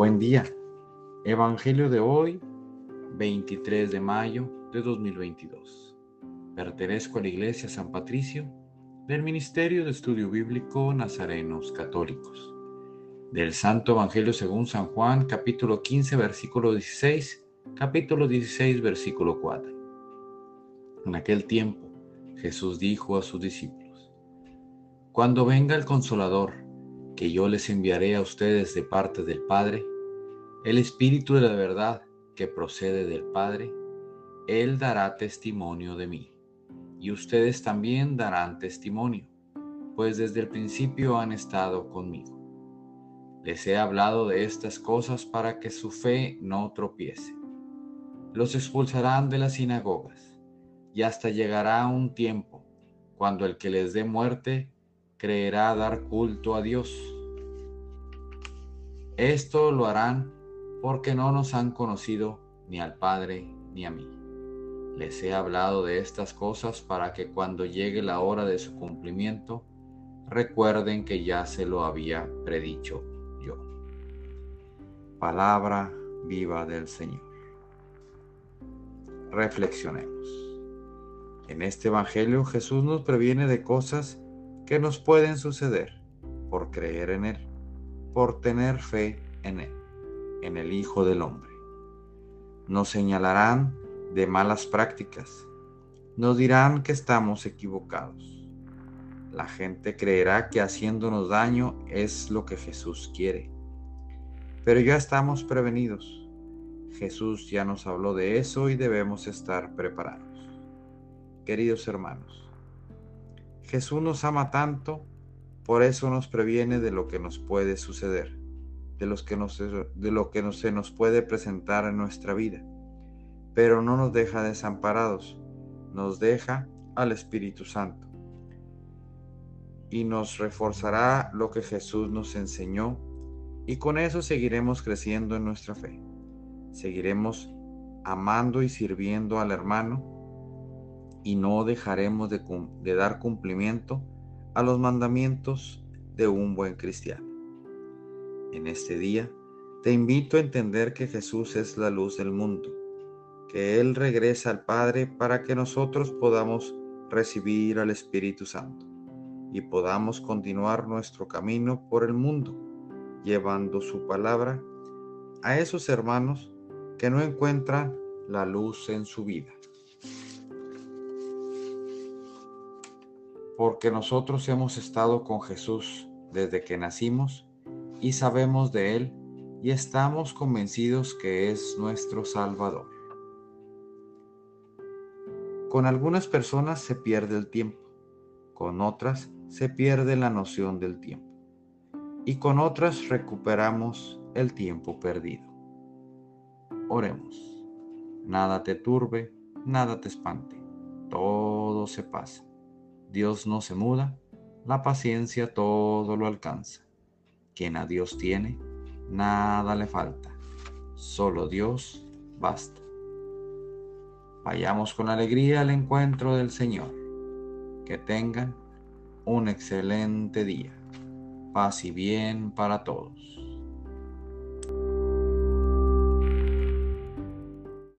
Buen día. Evangelio de hoy, 23 de mayo de 2022. Pertenezco a la Iglesia San Patricio del Ministerio de Estudio Bíblico Nazarenos Católicos. Del Santo Evangelio según San Juan, capítulo 15, versículo 16, capítulo 16, versículo 4. En aquel tiempo, Jesús dijo a sus discípulos, Cuando venga el Consolador, que yo les enviaré a ustedes de parte del Padre, el Espíritu de la verdad que procede del Padre, Él dará testimonio de mí. Y ustedes también darán testimonio, pues desde el principio han estado conmigo. Les he hablado de estas cosas para que su fe no tropiece. Los expulsarán de las sinagogas, y hasta llegará un tiempo cuando el que les dé muerte creerá dar culto a Dios. Esto lo harán porque no nos han conocido ni al Padre ni a mí. Les he hablado de estas cosas para que cuando llegue la hora de su cumplimiento, recuerden que ya se lo había predicho yo. Palabra viva del Señor. Reflexionemos. En este Evangelio Jesús nos previene de cosas que nos pueden suceder por creer en Él, por tener fe en Él en el Hijo del Hombre. Nos señalarán de malas prácticas. Nos dirán que estamos equivocados. La gente creerá que haciéndonos daño es lo que Jesús quiere. Pero ya estamos prevenidos. Jesús ya nos habló de eso y debemos estar preparados. Queridos hermanos, Jesús nos ama tanto, por eso nos previene de lo que nos puede suceder de, que de lo que se nos puede presentar en nuestra vida, pero no nos deja desamparados, nos deja al Espíritu Santo y nos reforzará lo que Jesús nos enseñó y con eso seguiremos creciendo en nuestra fe. Seguiremos amando y sirviendo al hermano y no dejaremos de, de dar cumplimiento a los mandamientos de un buen cristiano. En este día, te invito a entender que Jesús es la luz del mundo, que Él regresa al Padre para que nosotros podamos recibir al Espíritu Santo y podamos continuar nuestro camino por el mundo, llevando su palabra a esos hermanos que no encuentran la luz en su vida. Porque nosotros hemos estado con Jesús desde que nacimos, y sabemos de Él y estamos convencidos que es nuestro Salvador. Con algunas personas se pierde el tiempo, con otras se pierde la noción del tiempo y con otras recuperamos el tiempo perdido. Oremos. Nada te turbe, nada te espante, todo se pasa. Dios no se muda, la paciencia todo lo alcanza. Quien a Dios tiene, nada le falta. Solo Dios basta. Vayamos con alegría al encuentro del Señor. Que tengan un excelente día. Paz y bien para todos.